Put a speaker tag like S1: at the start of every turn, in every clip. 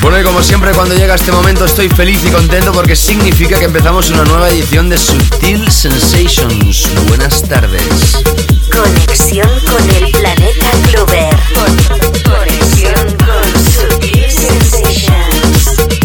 S1: Bueno, y como siempre cuando llega este momento estoy feliz y contento porque significa que empezamos una nueva edición de Sutil Sensations. Buenas tardes.
S2: Conexión con el planeta Clover. Conexión con Sutil Sensations.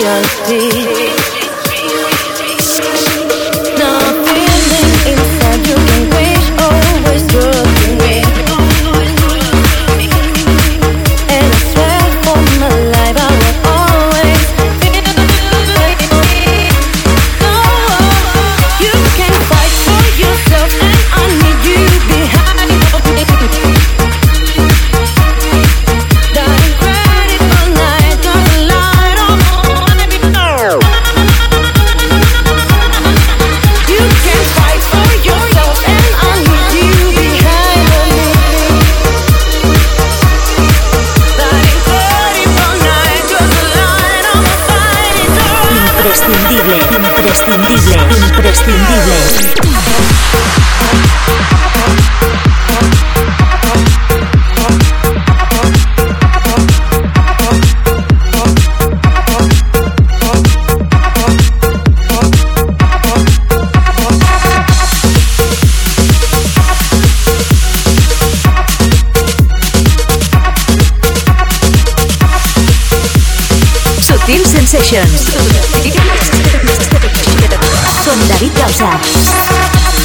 S3: curiosity. Reality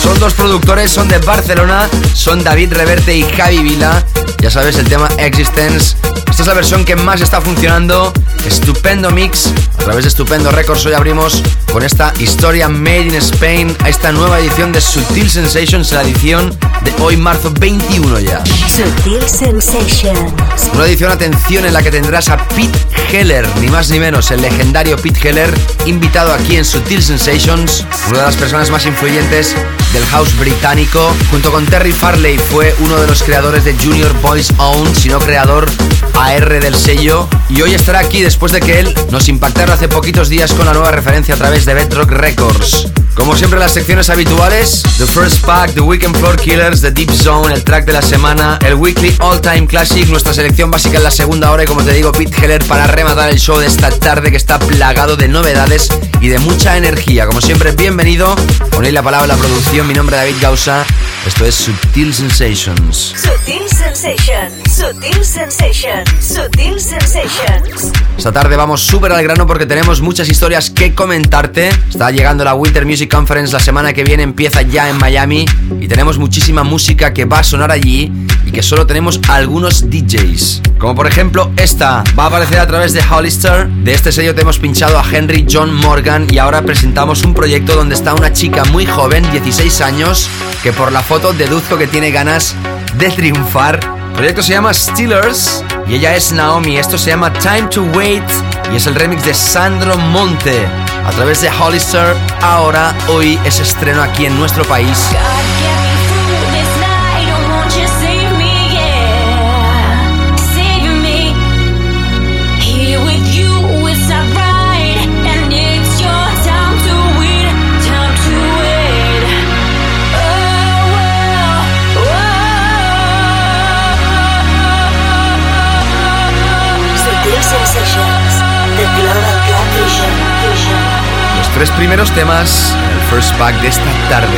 S1: Son dos productores, son de Barcelona, son David Reverte y Javi Vila. Ya sabes, el tema Existence. Esta es la versión que más está funcionando. Estupendo mix. A través de Estupendo Records hoy abrimos con esta historia Made in Spain a esta nueva edición de Sutil Sensations, la edición de hoy marzo 21 ya.
S2: Sutil Sensations.
S1: Una edición, atención, en la que tendrás a Pete Heller, ni más ni menos, el legendario Pete Heller, invitado aquí en Sutil Sensations, una de las personas más influyentes del house británico. Junto con Terry Farley fue uno de los creadores de Junior Boys Own, si no creador AR del sello. Y hoy estará aquí después de que él nos impactara hace poquitos días con la nueva referencia a través de Bedrock Records. Como siempre las secciones habituales, The First Pack, The Weekend Floor Killers, The Deep Zone, el track de la semana, el Weekly All Time Classic, nuestra selección básica en la segunda hora y como te digo, Pete Heller para rematar el show de esta tarde que está plagado de novedades y de mucha energía. Como siempre, bienvenido. Ponéis la palabra la producción, mi nombre es David Gausa. Esto es Sutil Sensations.
S2: Sutil Sensations, Sutil Sensations, Sutil Sensations.
S1: Esta tarde vamos súper al grano porque tenemos muchas historias que comentarte. Está llegando la Winter Music Conference la semana que viene, empieza ya en Miami y tenemos muchísima música que va a sonar allí que solo tenemos algunos DJs. Como por ejemplo esta, va a aparecer a través de Hollister. De este sello te hemos pinchado a Henry John Morgan y ahora presentamos un proyecto donde está una chica muy joven, 16 años, que por la foto deduzco que tiene ganas
S4: de triunfar. El proyecto se llama Steelers y ella es Naomi. Esto se llama Time to Wait y es el remix de Sandro Monte. A través de Hollister, ahora, hoy es estreno aquí en nuestro país. tres primeros temas en el first pack de esta tarde.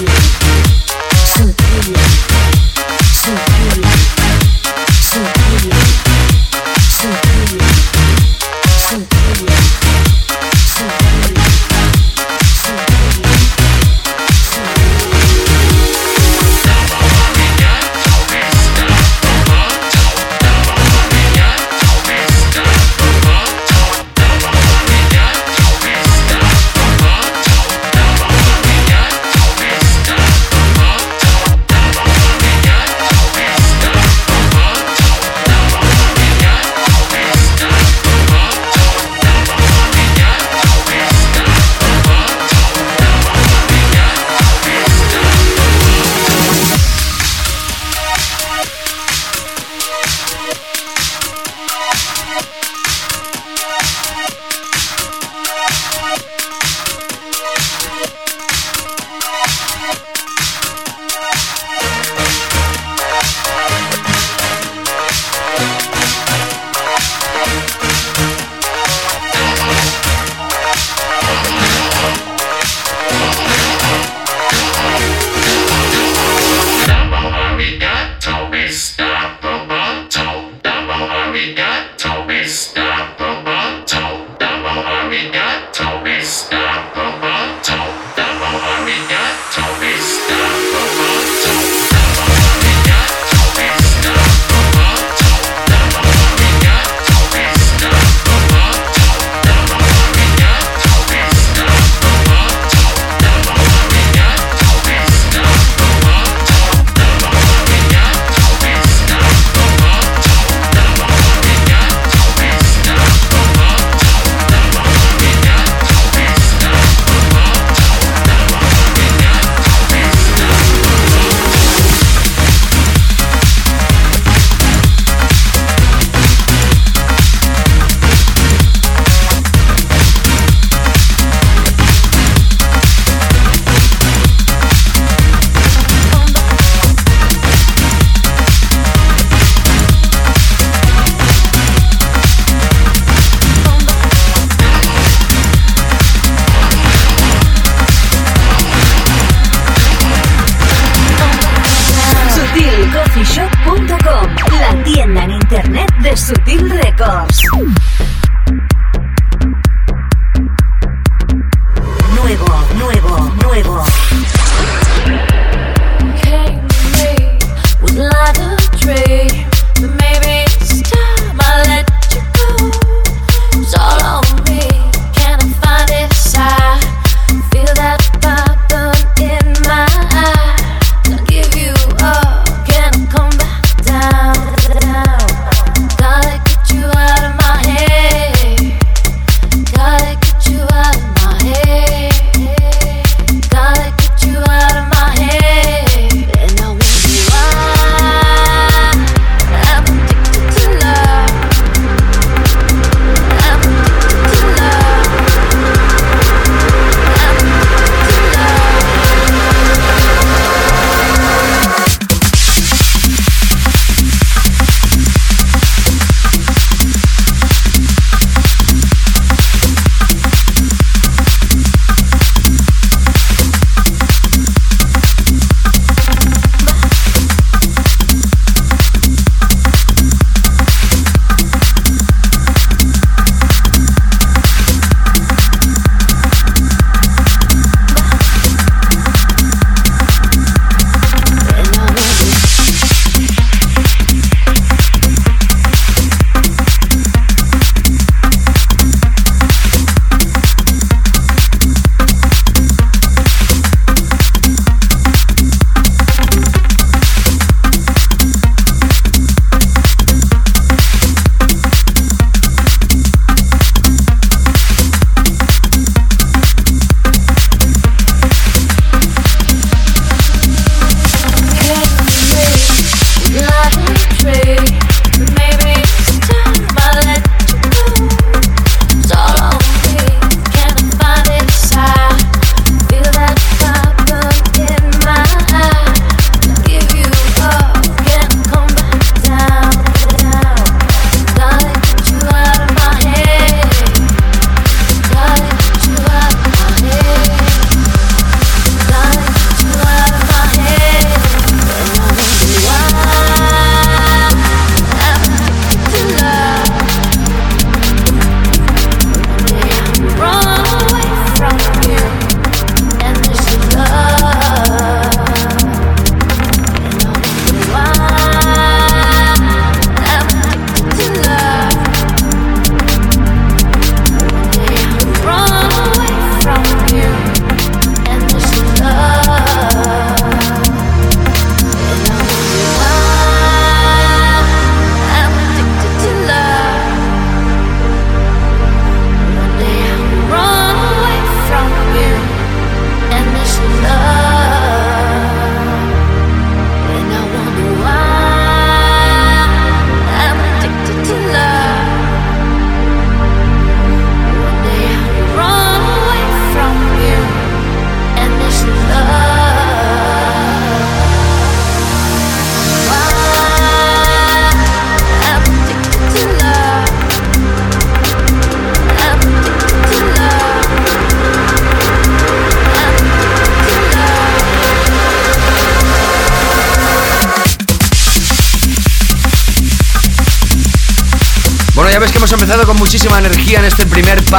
S5: yeah.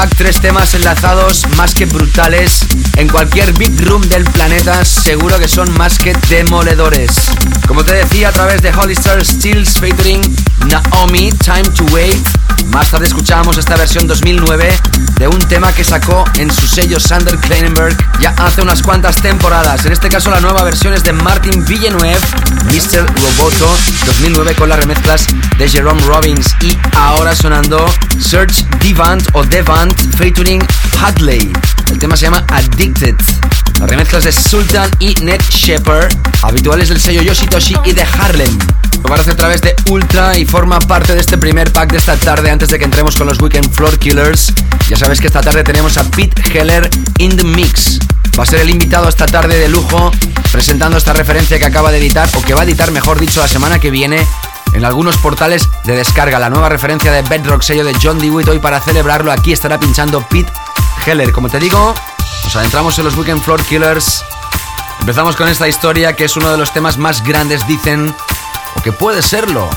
S1: Tres temas enlazados más que brutales. En cualquier big room del planeta seguro que son más que demoledores. Como te decía, a través de Hollister Stills featuring Naomi, Time to Wait. Más tarde escuchábamos esta versión 2009 de un tema que sacó en su sello Sander Kleinenberg ya hace unas cuantas temporadas. En este caso la nueva versión es de Martin Villeneuve, Mr. Roboto 2009 con las remezclas de Jerome Robbins y ahora sonando Search Devant o Devant featuring Hadley. El tema se llama Addicted. Las remezclas de Sultan y Ned Shepard, habituales del sello Yoshitoshi y de Harlem. Lo aparece a través de Ultra y forma parte de este primer pack de esta tarde antes de que entremos con los Weekend Floor Killers. Ya sabes que esta tarde tenemos a Pete Heller in the Mix. Va a ser el invitado esta tarde de lujo presentando esta referencia que acaba de editar, o que va a editar, mejor dicho, la semana que viene en algunos portales de descarga. La nueva referencia de Bedrock, sello de John DeWitt. Hoy para celebrarlo aquí estará pinchando Pete Heller. Como te digo, nos adentramos en los Weekend Floor Killers. Empezamos con esta historia que es uno de los temas más grandes, dicen, o que puede serlo,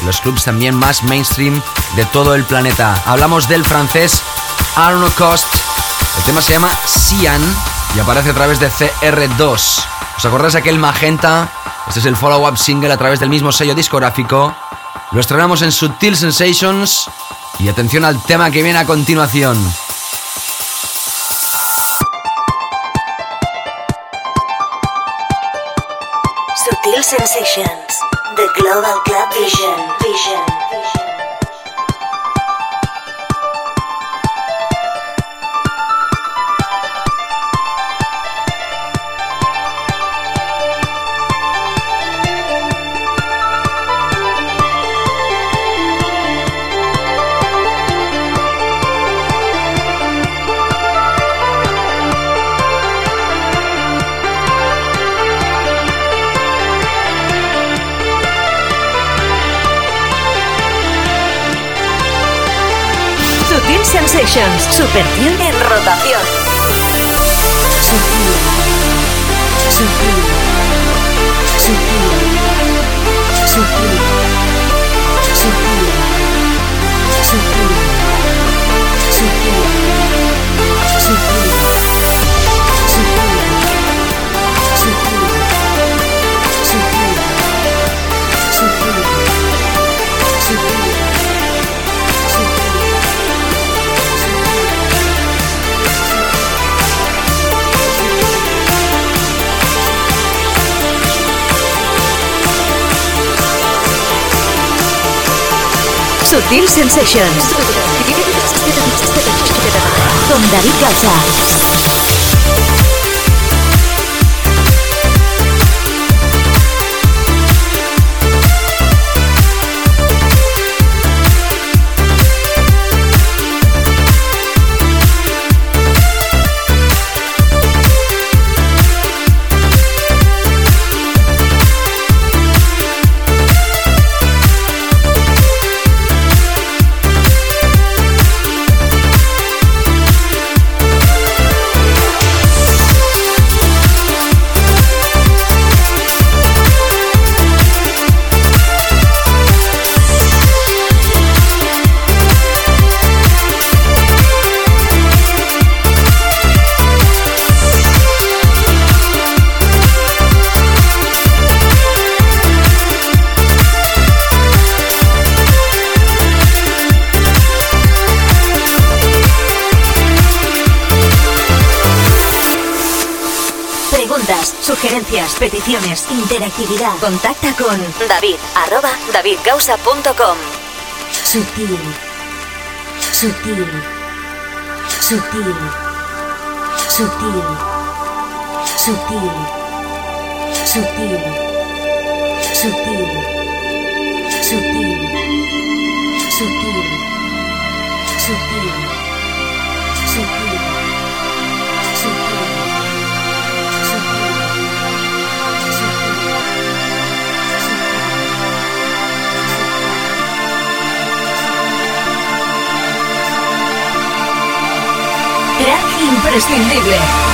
S1: en los clubs también más mainstream de todo el planeta. Hablamos del francés Arno Cost. El tema se llama Cian y aparece a través de CR2. ¿Os acordáis aquel magenta? Este es el follow-up single a través del mismo sello discográfico. Lo estrenamos en Subtil Sensations. Y atención al tema que viene a continuación.
S2: Sensations, the Global Club Vision. Vision. Sutil Sensations. En rotación. Sutil Sensations. Con David Gausa. Interactividad. Contacta con David, arroba davidgausa.com. Sutil. Sutil. Sutil. Sutil. Sutil. Sutil. Sutil. Sutil. Sutil. Sutil. Imprescindible.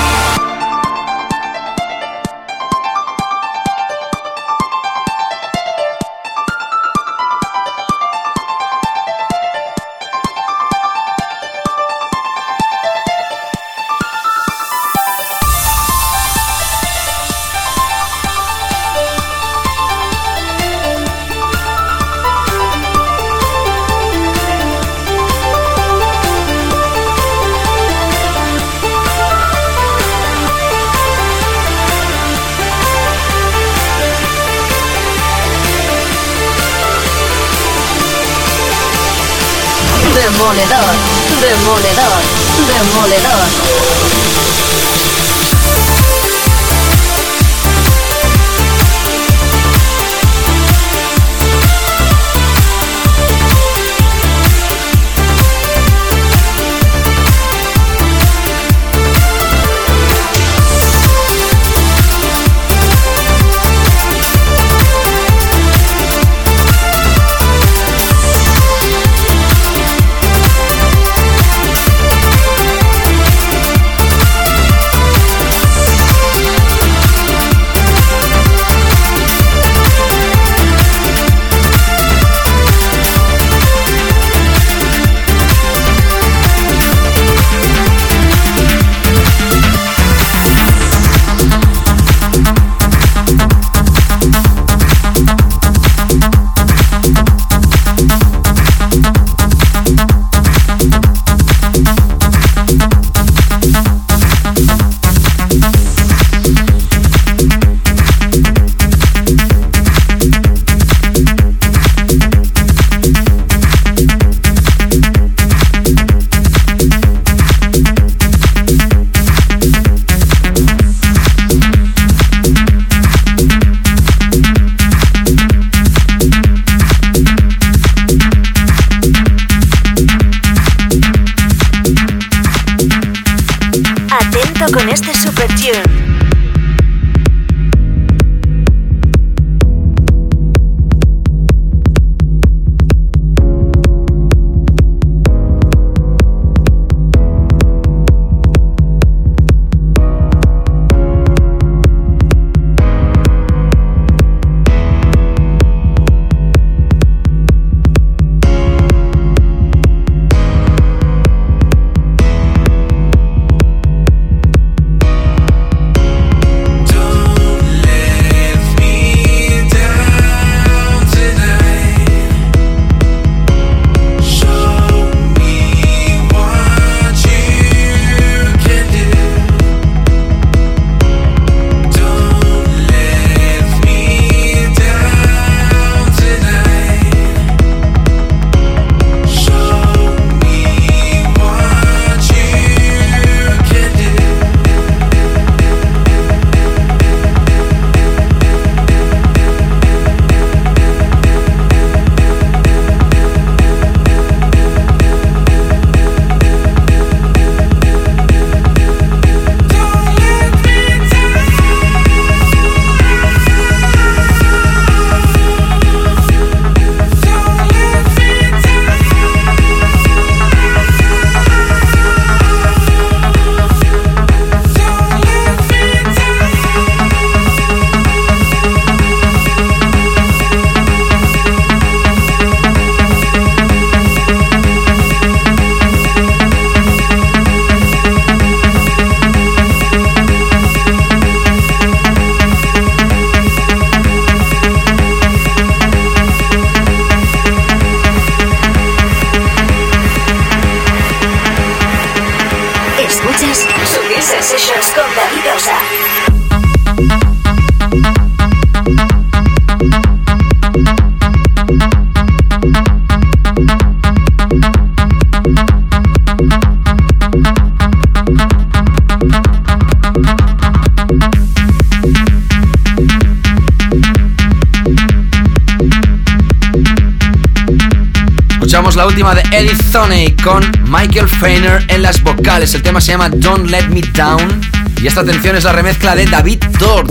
S1: Con Michael Feiner en las vocales. El tema se llama Don't Let Me Down. Y esta atención es la remezcla de David Tort.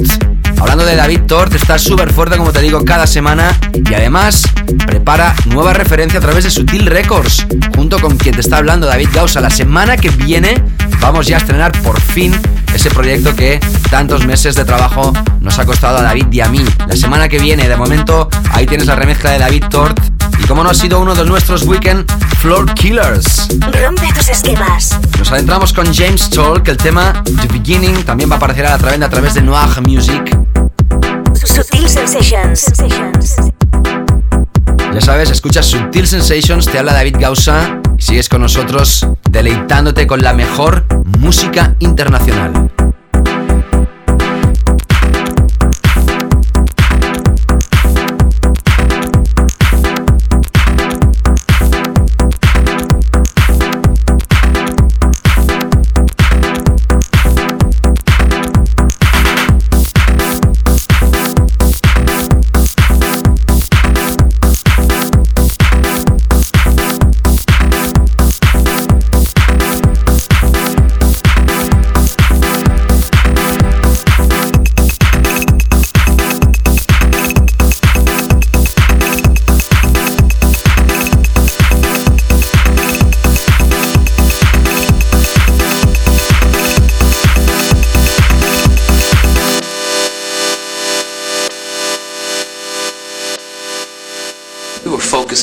S1: Hablando de David Tort, está súper fuerte, como te digo, cada semana. Y además prepara nueva referencia a través de Sutil Records. Junto con quien te está hablando, David Gausa. La semana que viene vamos ya a estrenar por fin ese proyecto que tantos meses de trabajo nos ha costado a David y a mí. La semana que viene, de momento, ahí tienes la remezcla de David Tort y como no ha sido uno de nuestros weekend Floor Killers.
S2: Rompe tus esquemas.
S1: Nos adentramos con James que el tema The Beginning también va a aparecer a la través, a través de Noir Music.
S2: Sutil Sensations.
S1: Ya sabes, escuchas Sutil Sensations, te habla David Gausa y sigues con nosotros deleitándote con la mejor música internacional.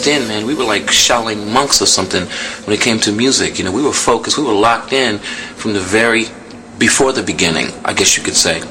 S6: In, man, we were like Shaolin monks or something when it came to music. You know, we were focused, we were locked in from the very before the beginning, I guess you could say.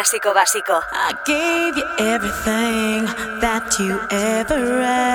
S2: Clásico básico.
S7: I gave you everything that you ever asked.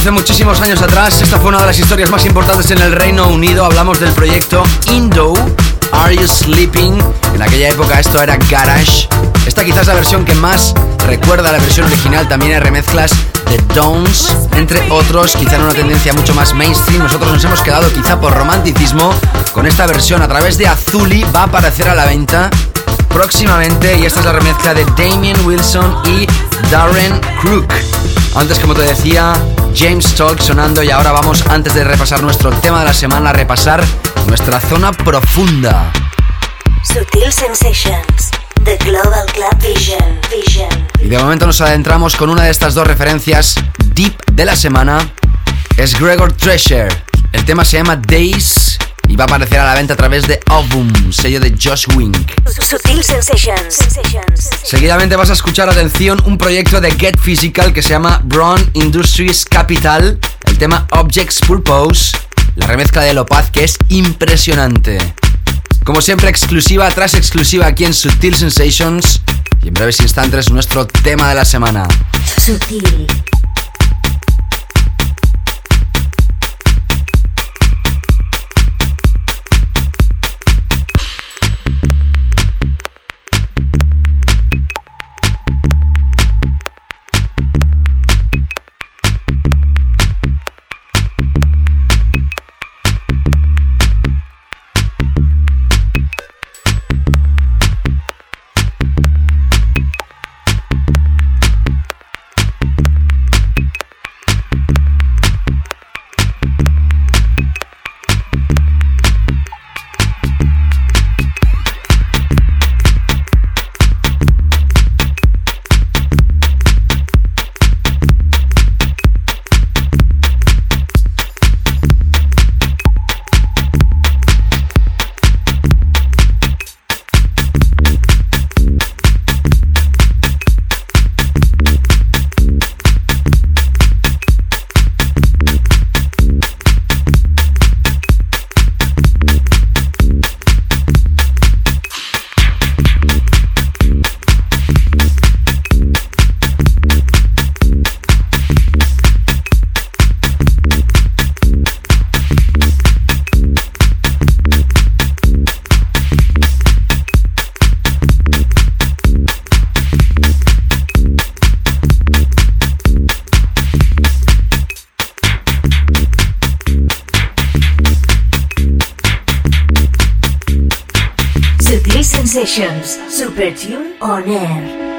S1: Hace muchísimos años atrás, esta fue una de las historias más importantes en el Reino Unido. Hablamos del proyecto Indo, Are You Sleeping? En aquella época esto era Garage. Esta quizás la versión que más recuerda a la versión original. También hay remezclas de Downs, entre otros, quizá en una tendencia mucho más mainstream. Nosotros nos hemos quedado quizá por romanticismo con esta versión a través de Azuli. Va a aparecer a la venta próximamente y esta es la remezcla de Damien Wilson y Darren Crook. Antes, como te decía, James Talk sonando y ahora vamos, antes de repasar nuestro tema de la semana, a repasar nuestra zona profunda.
S2: Sutil Sensations. The Global Club Vision. Vision.
S1: Y de momento nos adentramos con una de estas dos referencias deep de la semana. Es Gregor Treasure. El tema se llama Days y va a aparecer a la venta a través de Album, sello de Josh Wink.
S2: Sutil. Sensations.
S1: Seguidamente vas a escuchar, atención, un proyecto de Get Physical que se llama Brown Industries Capital. El tema Objects Purpose. La remezcla de Lopaz que es impresionante. Como siempre, exclusiva tras exclusiva aquí en Sutil Sensations. Y en breves instantes, nuestro tema de la semana.
S2: Sutil. Sensations. Super Tune on air.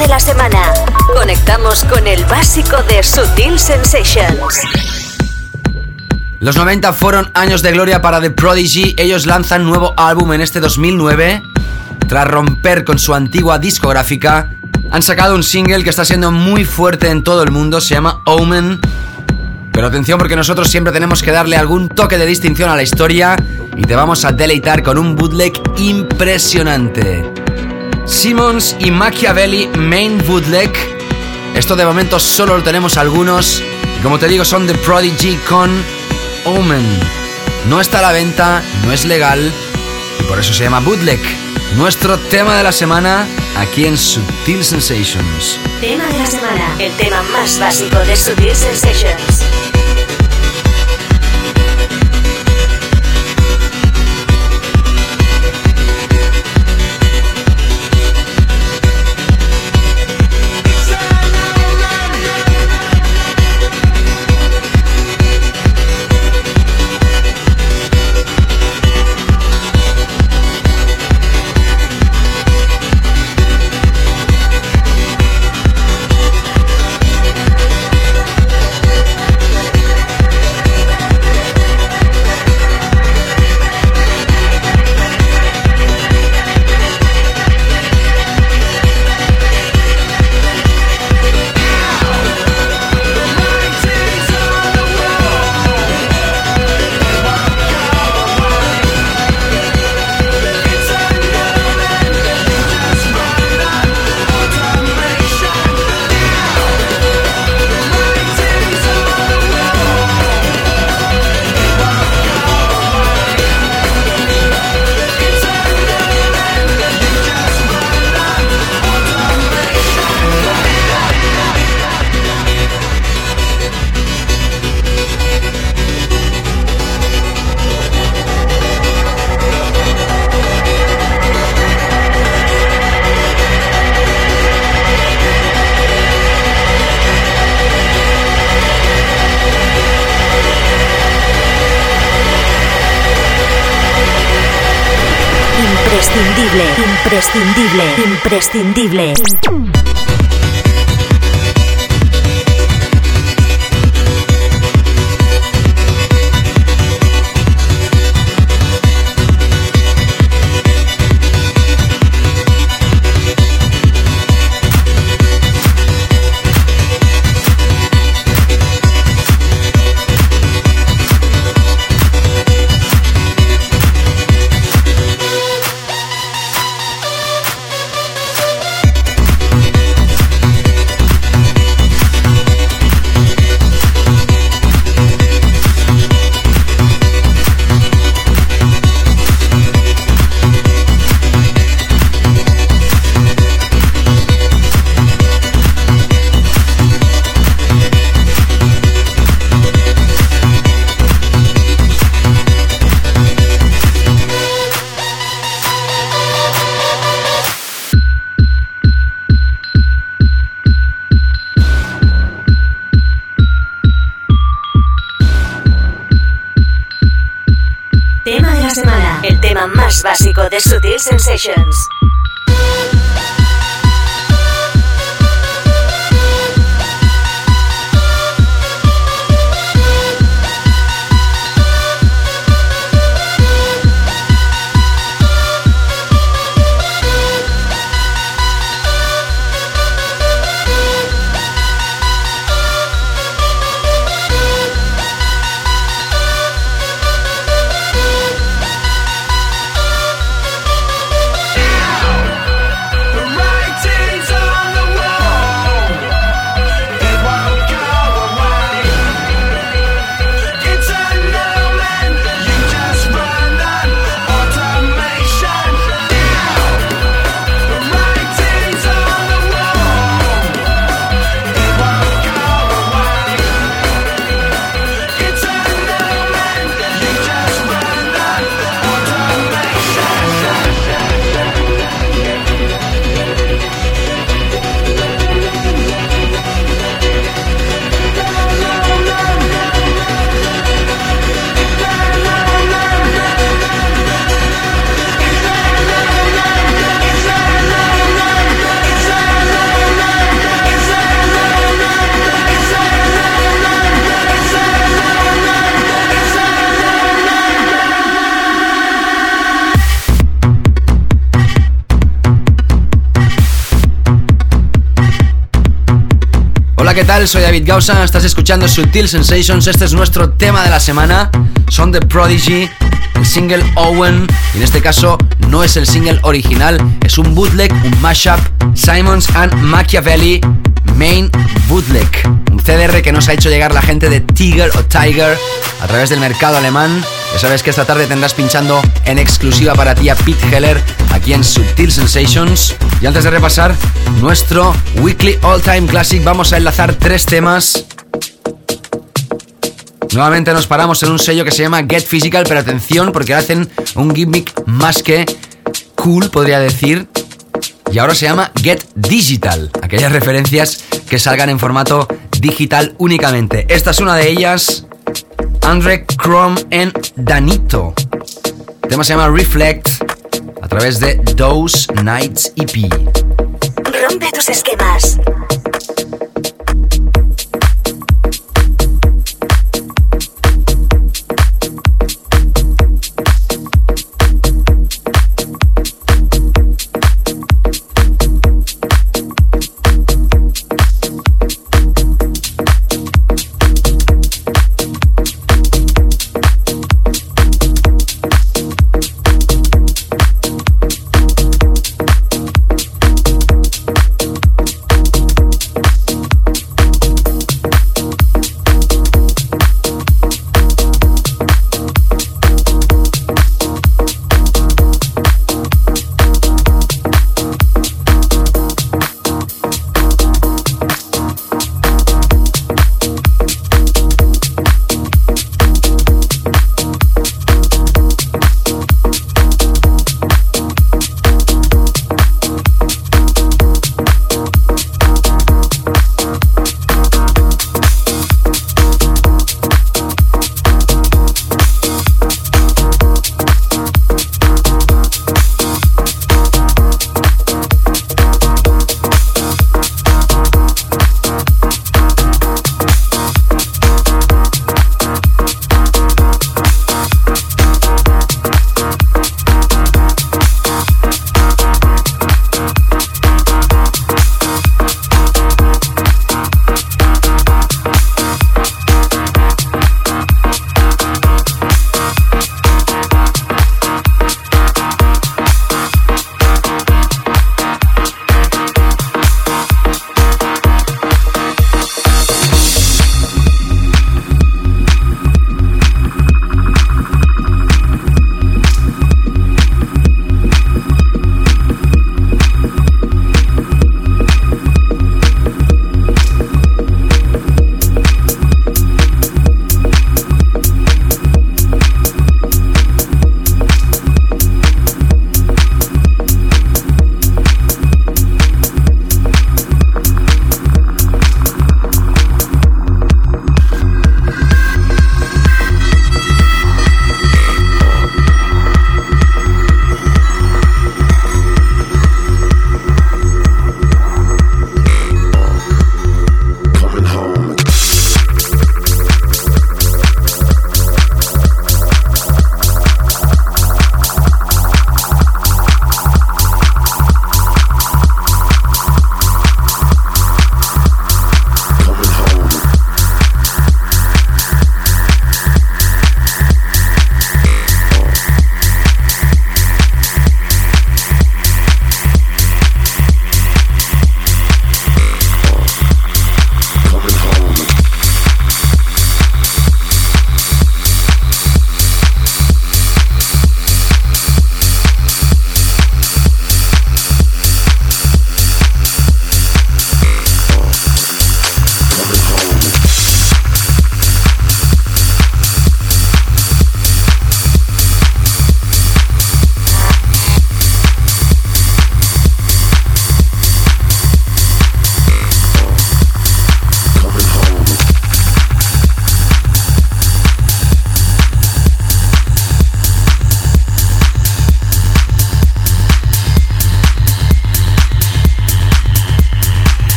S2: De la semana. Conectamos con el básico de Sutil Sensations.
S1: Los 90 fueron años de gloria para The Prodigy. Ellos lanzan nuevo álbum en este 2009. Tras romper con su antigua discográfica, han sacado un single que está siendo muy fuerte en todo el mundo. Se llama Omen. Pero atención porque nosotros siempre tenemos que darle algún toque de distinción a la historia y te vamos a deleitar con un bootleg impresionante. Simmons y Machiavelli Main Bootleg. Esto de momento solo lo tenemos algunos. Y como te digo, son The Prodigy con Omen. No está a la venta, no es legal y por eso se llama bootleg. Nuestro tema de la semana aquí en Subtil Sensations.
S2: Tema de la semana. El tema más básico de Sutil Sensations. Imprescindible, El tema más básico de Sutil Sensations.
S1: Tal? Soy David Gausa, estás escuchando Sutil Sensations, este es nuestro tema de la semana. Son The Prodigy, el single Owen, en este caso no es el single original, es un bootleg, un mashup, Simons and Machiavelli Main Bootleg, un CDR que nos ha hecho llegar la gente de Tiger o Tiger a través del mercado alemán. Ya sabes que esta tarde tendrás pinchando en exclusiva para ti a Pete Heller aquí en Subtil Sensations. Y antes de repasar nuestro Weekly All Time Classic, vamos a enlazar tres temas. Nuevamente nos paramos en un sello que se llama Get Physical, pero atención porque hacen un gimmick más que cool, podría decir. Y ahora se llama Get Digital, aquellas referencias que salgan en formato digital únicamente. Esta es una de ellas, Andre Chrome en Danito. El tema se llama Reflect a través de Those Nights EP.
S2: Rompe tus esquemas.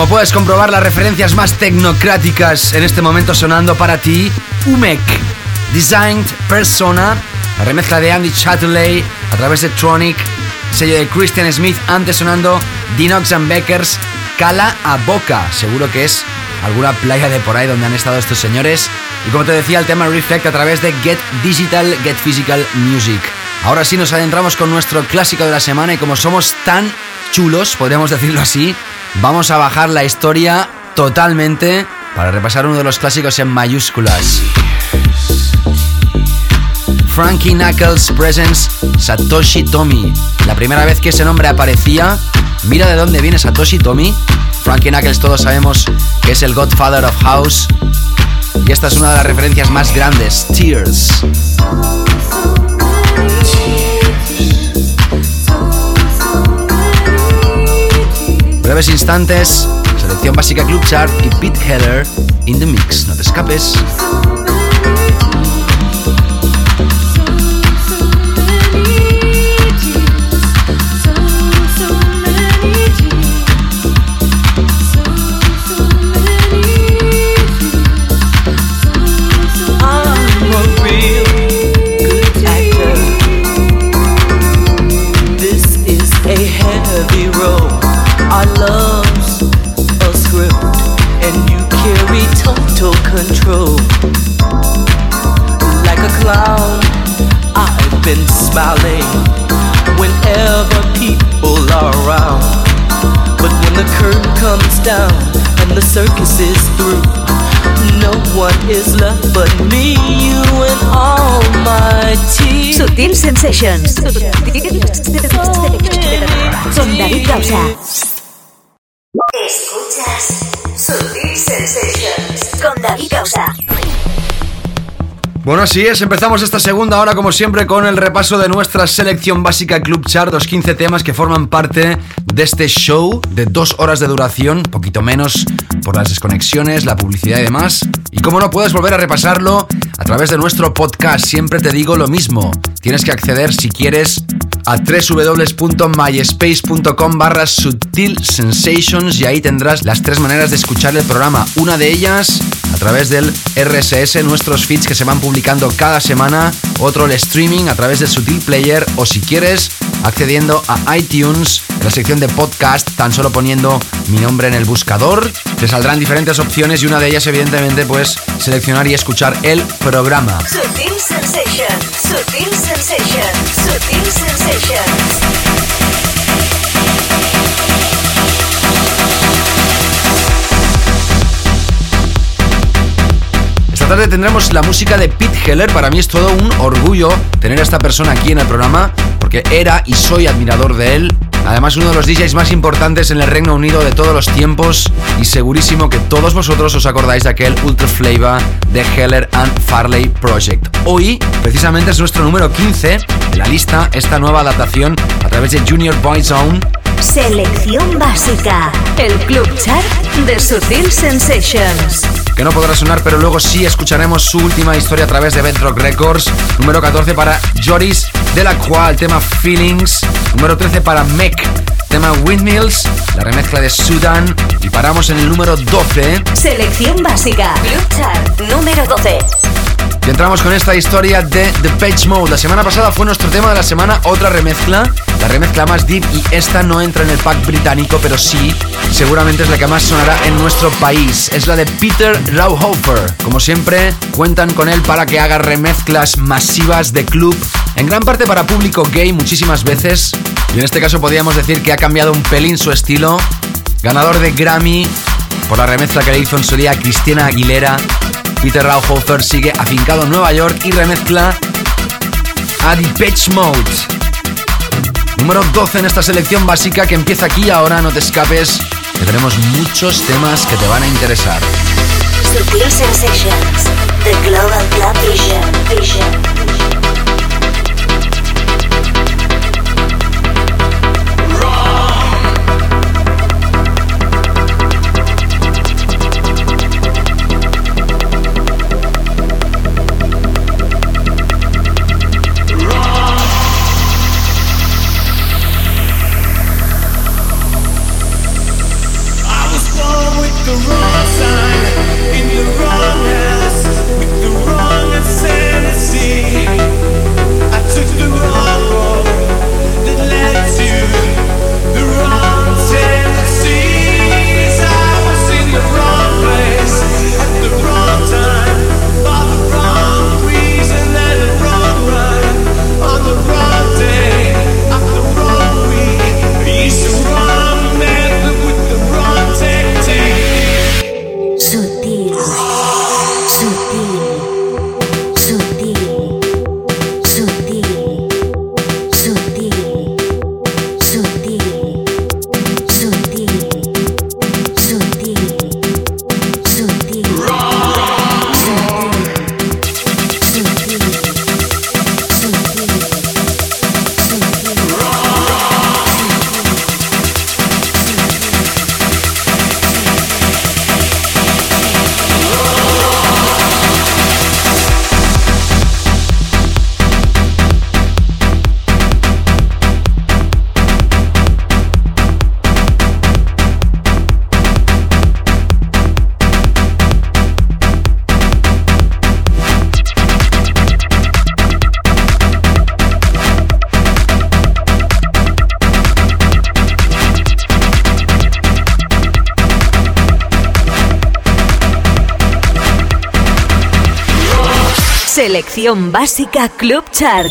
S1: Como puedes comprobar, las referencias más tecnocráticas en este momento sonando para ti, UMEC, Designed Persona, la remezcla de Andy Chatterley a través de Tronic, sello de Christian Smith, antes sonando Dinox and Beckers, Cala a Boca, seguro que es alguna playa de por ahí donde han estado estos señores. Y como te decía, el tema Reflect a través de Get Digital, Get Physical Music. Ahora sí nos adentramos con nuestro clásico de la semana y como somos tan chulos, podríamos decirlo así, vamos a bajar la historia totalmente para repasar uno de los clásicos en mayúsculas. Frankie Knuckles Presents Satoshi Tomi. La primera vez que ese nombre aparecía, mira de dónde viene Satoshi Tomi. Frankie Knuckles todos sabemos que es el Godfather of House. Y esta es una de las referencias más grandes, Tears. Breves instantes, selección básica Club Chart y Pete Heller in the mix. No te escapes.
S8: Circus is through, no one is left but me, you, and all my tears.
S2: Sutil Sensations. Con David Gausa. Escuchas Sutil Sensations. Con David Gausa.
S1: Bueno, así es, empezamos esta segunda hora como siempre con el repaso de nuestra selección básica Club Chart, los 15 temas que forman parte de este show de dos horas de duración, poquito menos por las desconexiones, la publicidad y demás. Y como no puedes volver a repasarlo a través de nuestro podcast, siempre te digo lo mismo, tienes que acceder si quieres a www.myspace.com barra Sensations y ahí tendrás las tres maneras de escuchar el programa. Una de ellas a través del RSS, nuestros feeds que se van publicando cada semana. Otro el streaming a través del Sutil Player o si quieres accediendo a iTunes en la sección de podcast, tan solo poniendo mi nombre en el buscador. Te saldrán diferentes opciones y una de ellas evidentemente pues seleccionar y escuchar el programa.
S2: Sutil Sensations. Sutil Sensations. Sutil Sensations.
S1: Esta tarde tendremos la música de Pete Heller. Para mí es todo un orgullo tener a esta persona aquí en el programa, porque era y soy admirador de él. Además, uno de los DJs más importantes en el Reino Unido de todos los tiempos. Y segurísimo que todos vosotros os acordáis de aquel Ultra Flavor de Heller and Farley Project. Hoy, precisamente, es nuestro número 15 de la lista, esta nueva adaptación a través de Junior Boy Zone.
S2: Selección básica. El Club Chart de Sutil Sensations.
S1: Que no podrá sonar, pero luego sí escucharemos su última historia a través de Bedrock Records. Número 14 para Joris Delacroix, el tema Feelings. Número 13 para Mec, tema Windmills, la remezcla de Sudan. Y paramos en el número 12.
S2: Selección básica. Club Chart número 12.
S1: Y entramos con esta historia de The Page Mode. La semana pasada fue nuestro tema de la semana, otra remezcla. La remezcla más deep y esta no entra en el pack británico, pero sí, seguramente es la que más sonará en nuestro país. Es la de Peter Rauhofer. Como siempre, cuentan con él para que haga remezclas masivas de club, en gran parte para público gay muchísimas veces. Y en este caso podríamos decir que ha cambiado un pelín su estilo. Ganador de Grammy por la remezcla que le hizo en su día Cristina Aguilera. Peter Rauhofer sigue afincado en Nueva York y remezcla a Depeche Mode. Número 12 en esta selección básica que empieza aquí ahora, no te escapes, que tenemos muchos temas que te van a interesar.
S2: Sutil Sensations. The Global Club Vision. Vision.
S9: Selección básica Club Chart.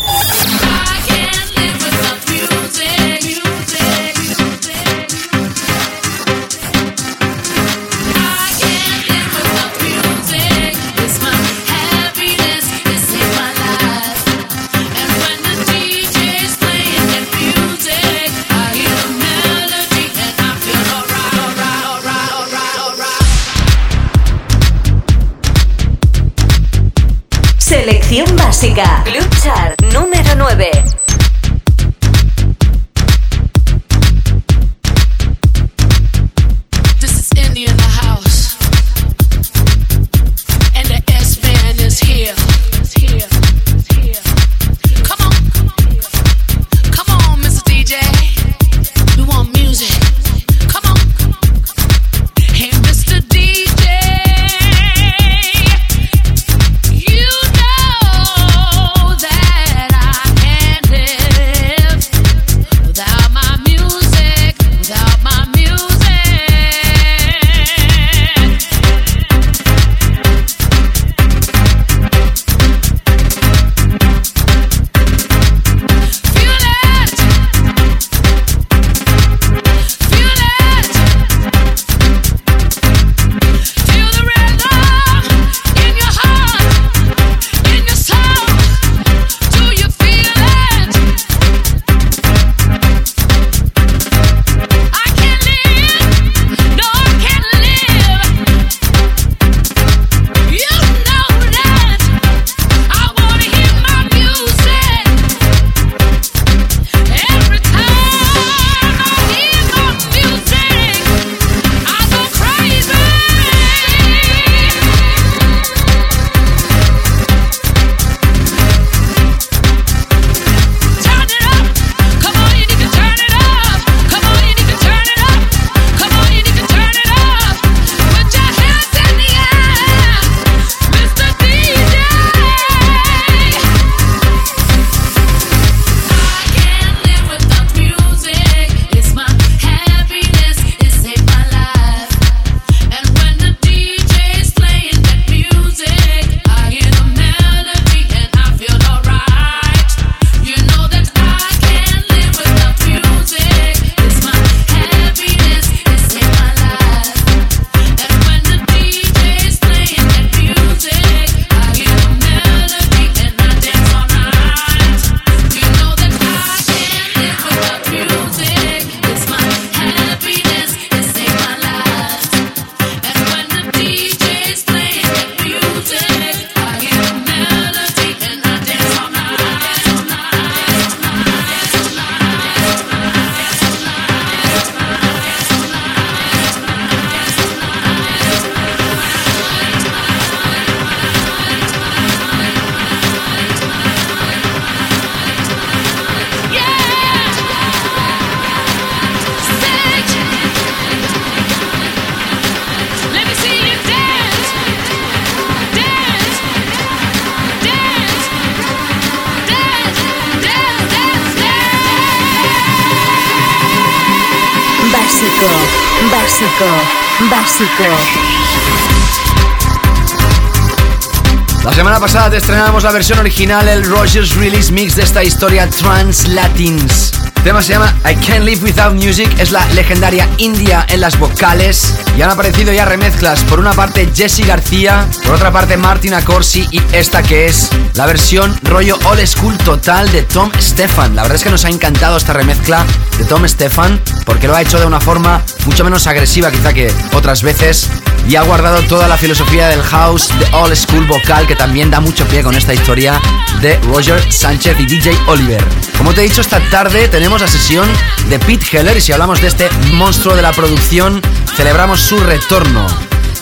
S1: Pasada te la versión original, el Rogers Release Mix de esta historia Trans Latins. El tema se llama I Can't Live Without Music, es la legendaria India en las vocales. Y han aparecido ya remezclas, por una parte Jesse García, por otra parte Martina Corsi y esta que es la versión rollo old school total de Tom Stefan. La verdad es que nos ha encantado esta remezcla de Tom Stefan porque lo ha hecho de una forma mucho menos agresiva quizá que otras veces y ha guardado toda la filosofía del house de old school vocal que también da mucho pie con esta historia de Roger Sánchez y DJ Oliver. Como te he dicho, esta tarde tenemos la sesión de Pete Heller y si hablamos de este monstruo de la producción, celebramos su retorno.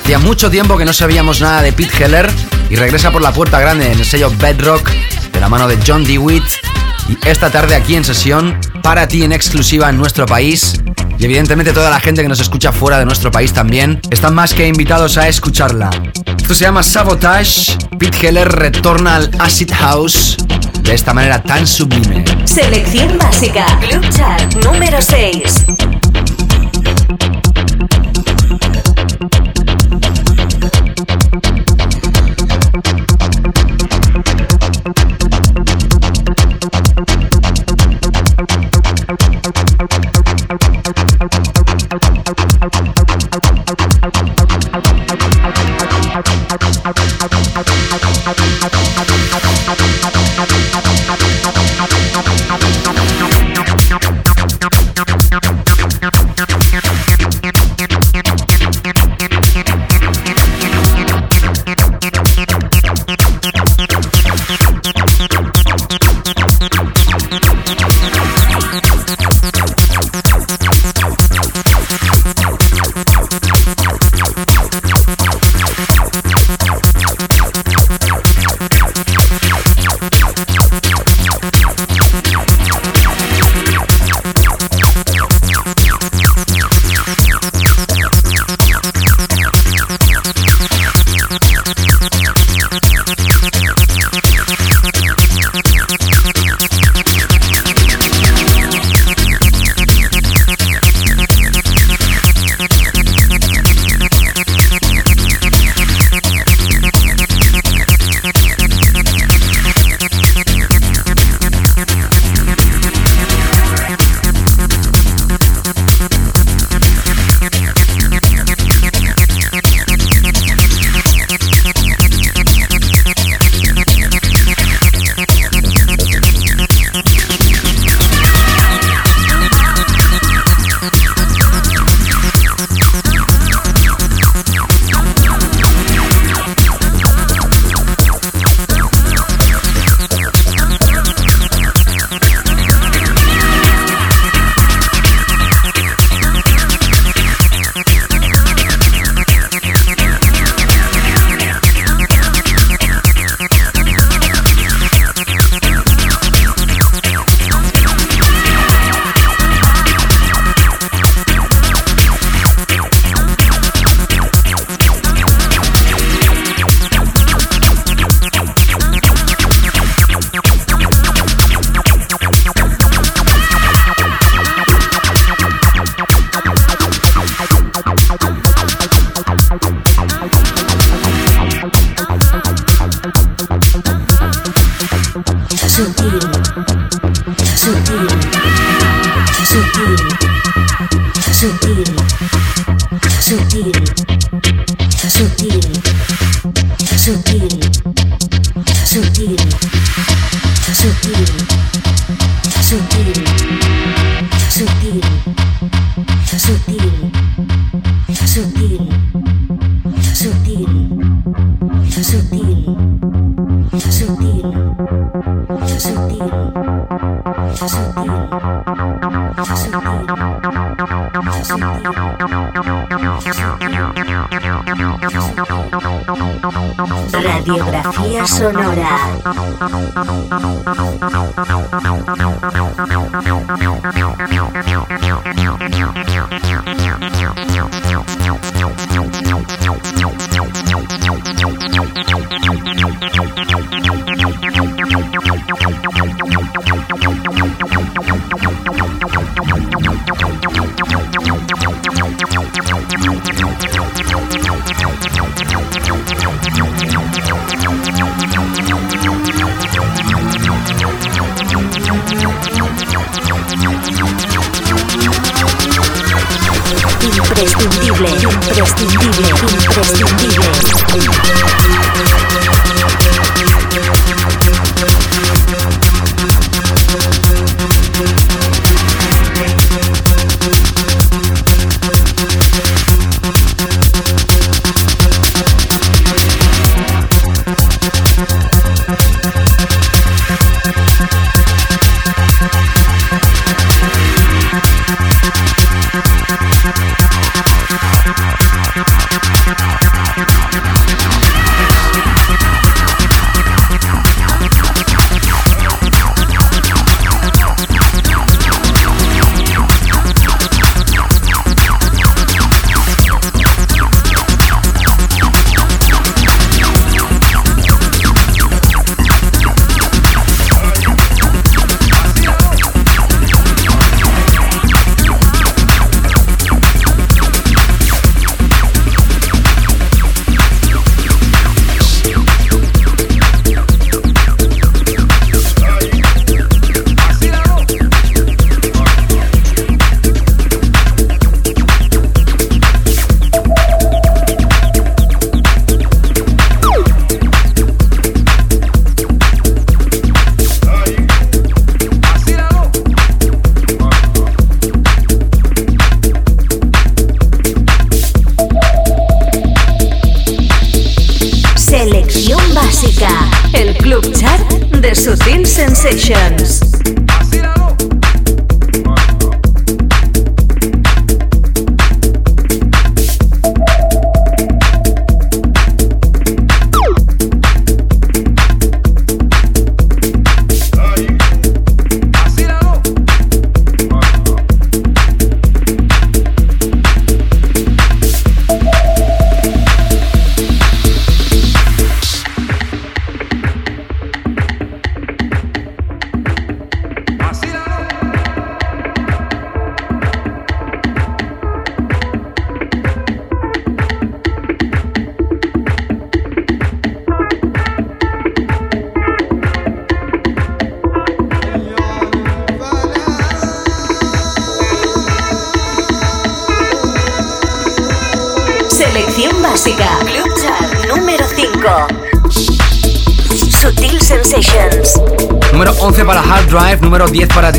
S1: Hacía mucho tiempo que no sabíamos nada de Pete Heller y regresa por la puerta grande en el sello Bedrock de la mano de John DeWitt y esta tarde aquí en sesión para ti en exclusiva en nuestro país y evidentemente toda la gente que nos escucha fuera de nuestro país también están más que invitados a escucharla. Esto se llama Sabotage. Pete Heller retorna al Acid House de esta manera tan sublime.
S9: Selección básica. Club Chart número 6.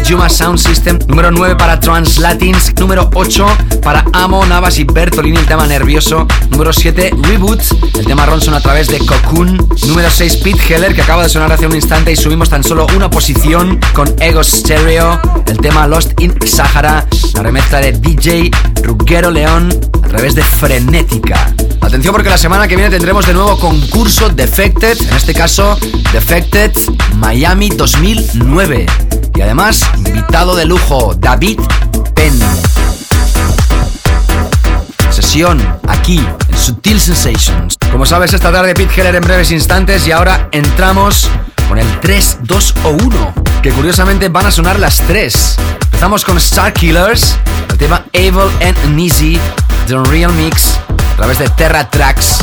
S1: Juma Sound System, número 9 para Translatins, número 8 para Amo, Navas y Bertolini, el tema nervioso, número 7 Reboot, el tema Ronson a través de Cocoon, número 6 Pete Heller, que acaba de sonar hace un instante y subimos tan solo una posición con Ego Stereo, el tema Lost in Sahara, la remezcla de DJ Ruggero León a través de Frenética. Atención porque la semana que viene tendremos de nuevo concurso Defected, en este caso Defected Miami 2009. Y además, invitado de lujo, David Penn. Sesión aquí en Sutil Sensations. Como sabes, esta tarde Pete Heller en breves instantes y ahora entramos con el 3, 2 o 1, que curiosamente van a sonar las 3. Empezamos con Star Killers, el tema Able and Easy, The Unreal Mix, a través de Terra Tracks.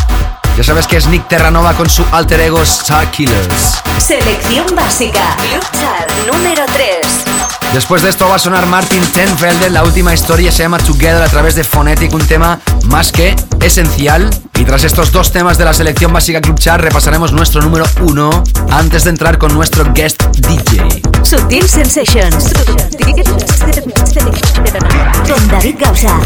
S1: Ya sabes que es Nick Terranova con su alter ego Star Killers.
S2: Selección básica. Club Chart número 3.
S1: Después de esto va a sonar Martin Tenfelder, la última historia se llama Together a través de Phonetic, un tema más que esencial. Y tras estos dos temas de la selección básica Club Chart repasaremos nuestro número uno antes de entrar con nuestro guest DJ.
S2: Sutil Sensations. Con David Gausa.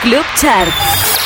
S2: Club Chart.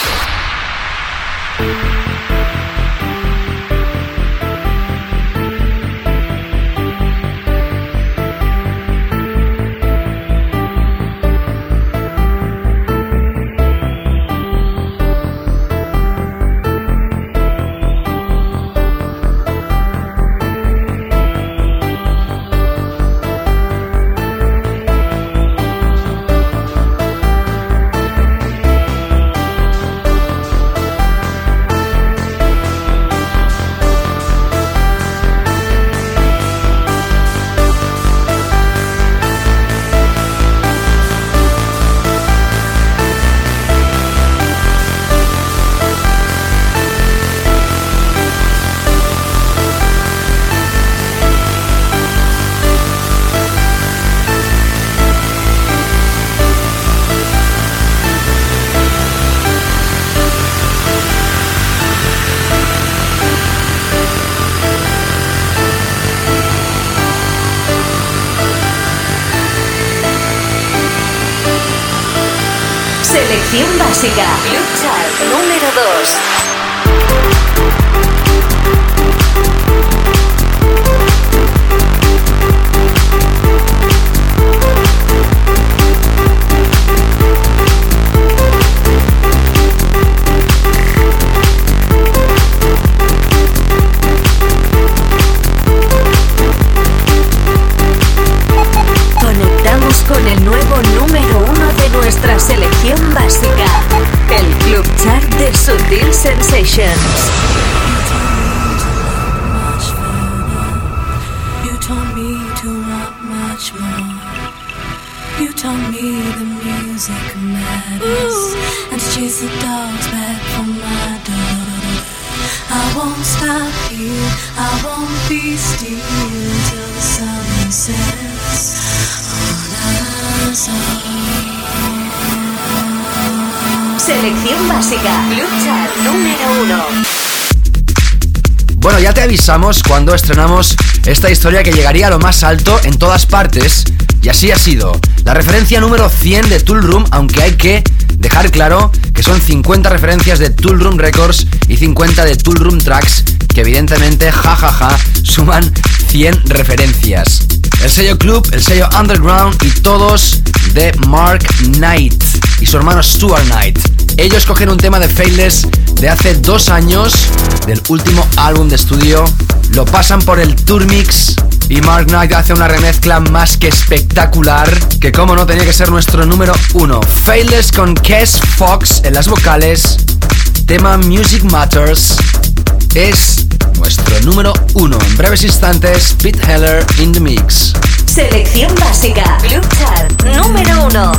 S1: Estrenamos esta historia que llegaría a lo más alto en todas partes. Y así ha sido. La referencia número 100 de Tool Room, aunque hay que dejar claro que son 50 referencias de Tool Room Records y 50 de Tool Room Tracks que evidentemente, jajaja, suman 100 referencias. El sello Club, el sello Underground y todos de Mark Knight y su hermano Stuart Knight. Ellos cogen un tema de Faithless de hace dos años, del último álbum de estudio, lo pasan por el Tour Mix y Mark Knight hace una remezcla más que espectacular, que como no tenía que ser nuestro número uno. Faithless con Kes Fox en las vocales, tema Music Matters, es nuestro número uno. En breves instantes, Pete Heller in the Mix.
S10: Selección básica. Club Chart número uno.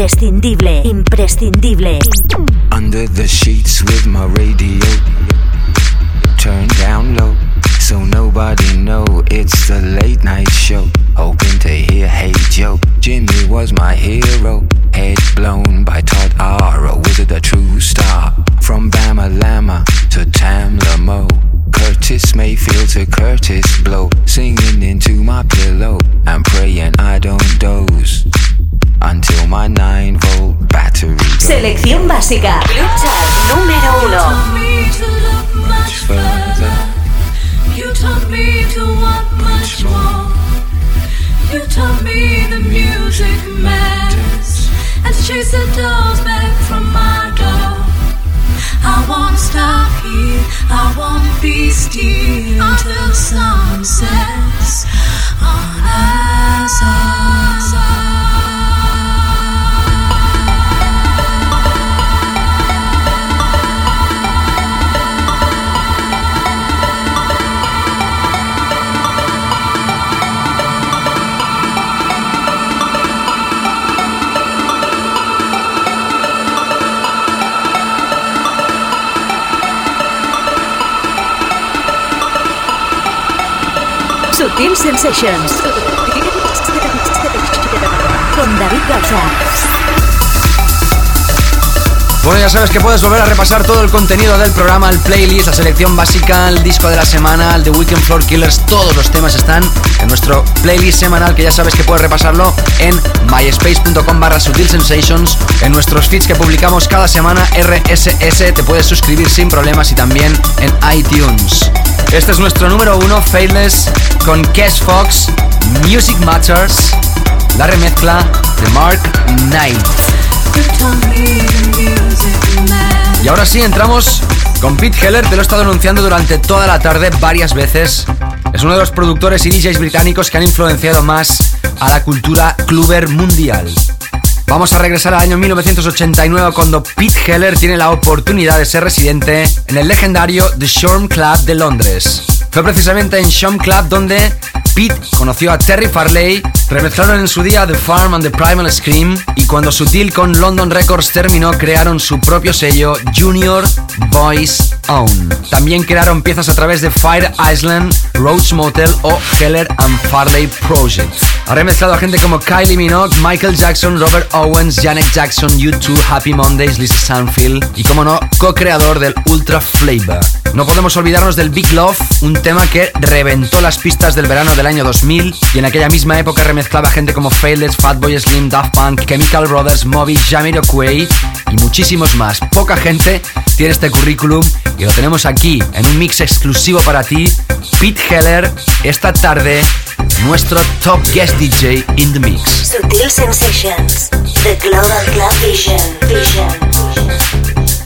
S10: Imprescindible, imprescindible,
S1: sabes que puedes volver a repasar todo el contenido del programa, el playlist, la selección básica, el disco de la semana, el de Weekend Floor Killers. Todos los temas están en nuestro playlist semanal que ya sabes que puedes repasarlo en myspace.com barra Sutil Sensations. En nuestros feeds que publicamos cada semana, RSS, te puedes suscribir sin problemas y también en iTunes. Este es nuestro número uno, Faithless, con Cash Fox, Music Matters, la remezcla de Mark Knight. Y ahora sí, entramos con Pete Heller, te lo he estado anunciando durante toda la tarde varias veces. Es uno de los productores y DJs británicos que han influenciado más a la cultura cluber mundial. Vamos a regresar al año 1989 cuando Pete Heller tiene la oportunidad de ser residente en el legendario The Shorm Club de Londres. Fue precisamente en Shorm Club donde Pete conoció a Terry Farley Remezclaron en su día The Farm and the Primal Scream y cuando Sutil con London Records terminó crearon su propio sello Junior Voice Own. También crearon piezas a través de Fire Island, Roach Motel o Heller and Farley Project. Ha remezclado a gente como Kylie Minogue, Michael Jackson, Robert Owens, Janet Jackson, U2, Happy Mondays, Lisa Sanfield y como no, co-creador del Ultra Flavor. No podemos olvidarnos del Big Love, un tema que reventó las pistas del verano del año 2000 y en aquella misma época remezclaba gente como Faithless, Fatboy Slim, Daft Punk, Chemical Brothers, Moby, Jamiroquai y muchísimos más. Poca gente tiene este currículum y lo tenemos aquí en un mix exclusivo para ti. Pete Heller, esta tarde, nuestro top guest DJ in the mix.
S2: Sutil Sensations, The Global Club Vision. Vision.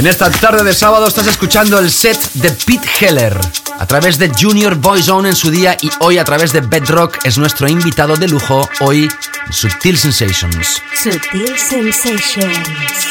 S1: En esta tarde de sábado estás escuchando el set de Pete Heller a través de Junior Boyzone en su día y hoy a través de Bedrock es nuestro invitado de lujo hoy en Sutil Sensations.
S2: Sutil Sensations.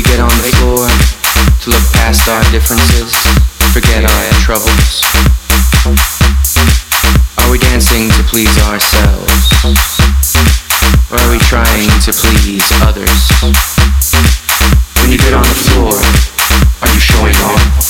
S11: We get on the floor to look past our differences, forget our troubles? Are we dancing to please ourselves? Or are we trying to please others? When you get on the floor, are you showing off?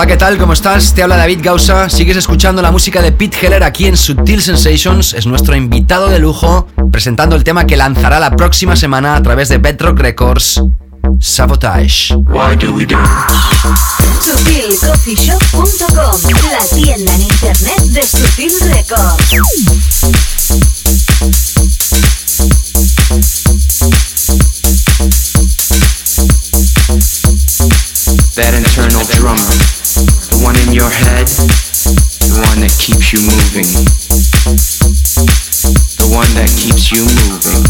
S1: Hola, ¿qué tal? ¿Cómo estás? Te habla David Gausa. Sigues escuchando la música de Pete Heller aquí en Sutil Sensations. Es nuestro invitado de lujo, presentando el tema que lanzará la próxima semana a través de Bedrock Records, Sabotage.
S11: Why do we?
S2: SutilCoffeeShop.com, la tienda en internet de Sutil Records.
S11: That internal drummer, in your head, the one that keeps you moving, the one that keeps you moving,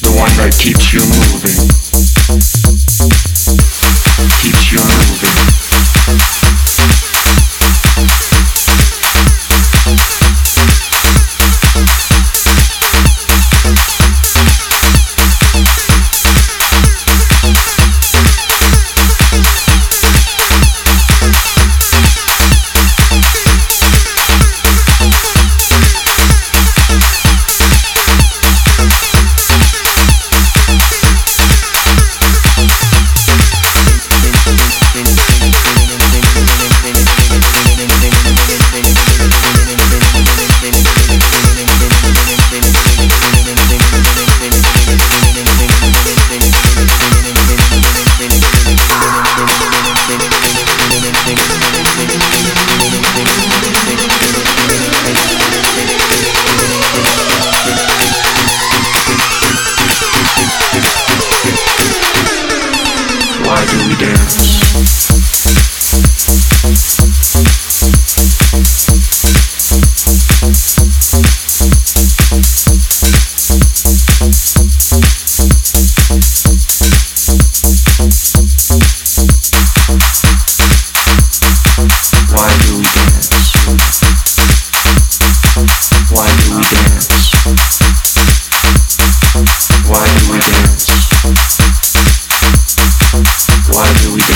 S11: the one that keeps you moving,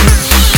S11: Why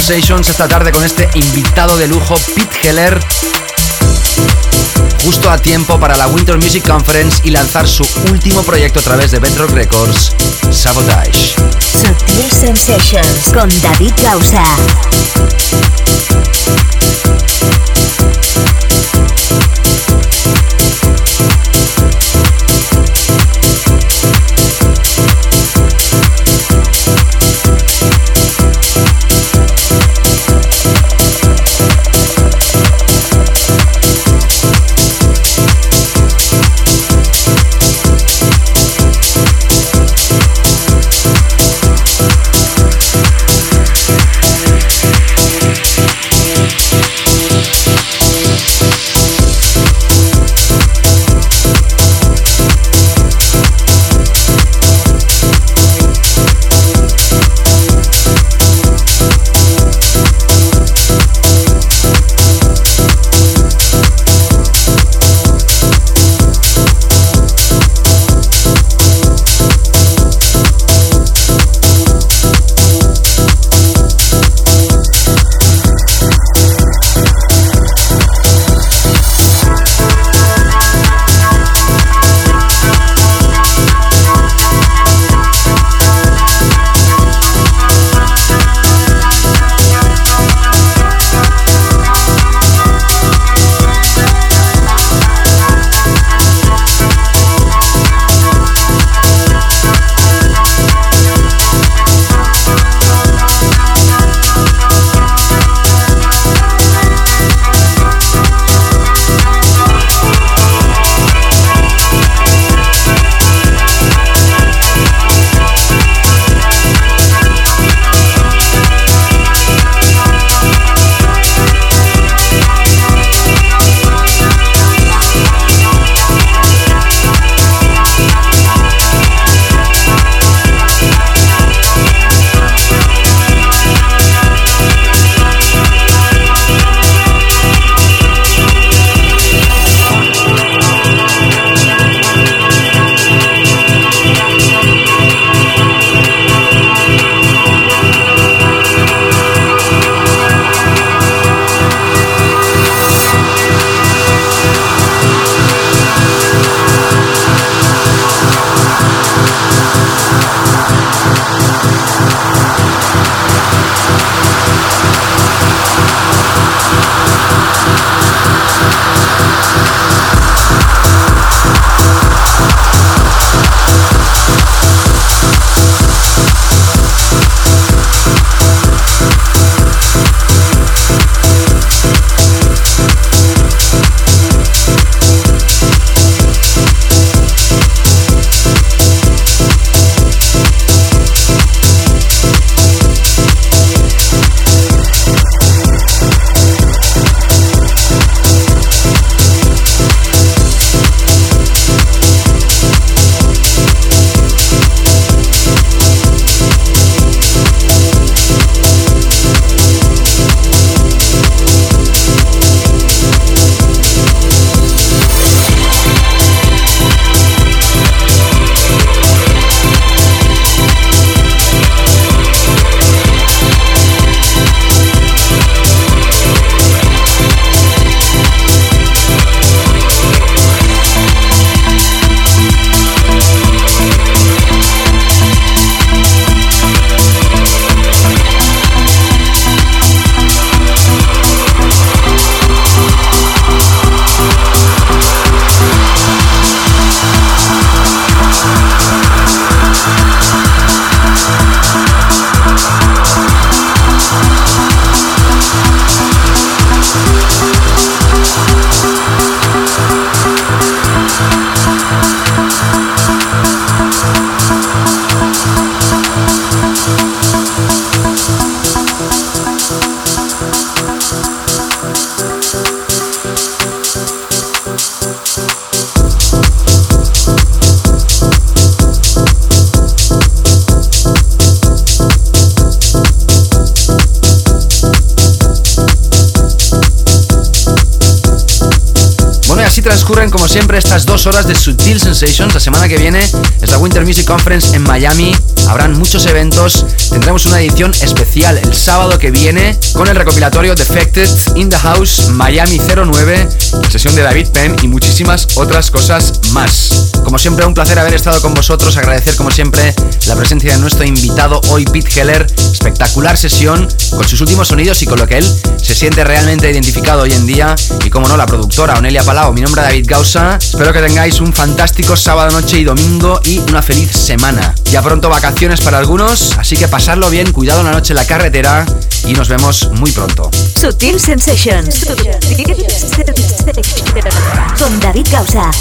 S1: Sensations esta tarde con este invitado de lujo, Pete Heller. Justo a tiempo para la Winter Music Conference y lanzar su último proyecto a través de Bedrock Records, Sabotage.
S2: Sutil Sensations con David Gausa.
S1: La semana que viene es la Winter Music Conference en Miami. Habrán muchos eventos. Tendremos una edición especial el sábado que viene con el recopilatorio Defected in the House Miami 09, sesión de David Penn y muchísimas otras cosas más. Como siempre, un placer haber estado con vosotros. Agradecer como siempre la presencia de nuestro invitado hoy, Pete Heller. Espectacular sesión con sus últimos sonidos y con lo que él se siente realmente identificado hoy en día. Y como no, la productora Onelia Palau. Mi nombre es David Gausa. Espero que tengáis un fantástico sábado, noche y domingo y una feliz semana. Ya pronto vacaciones para algunos, así que pasarlo bien, cuidado en la noche en la carretera y nos vemos muy pronto.
S2: Sutil Sensations. Con David Gausa.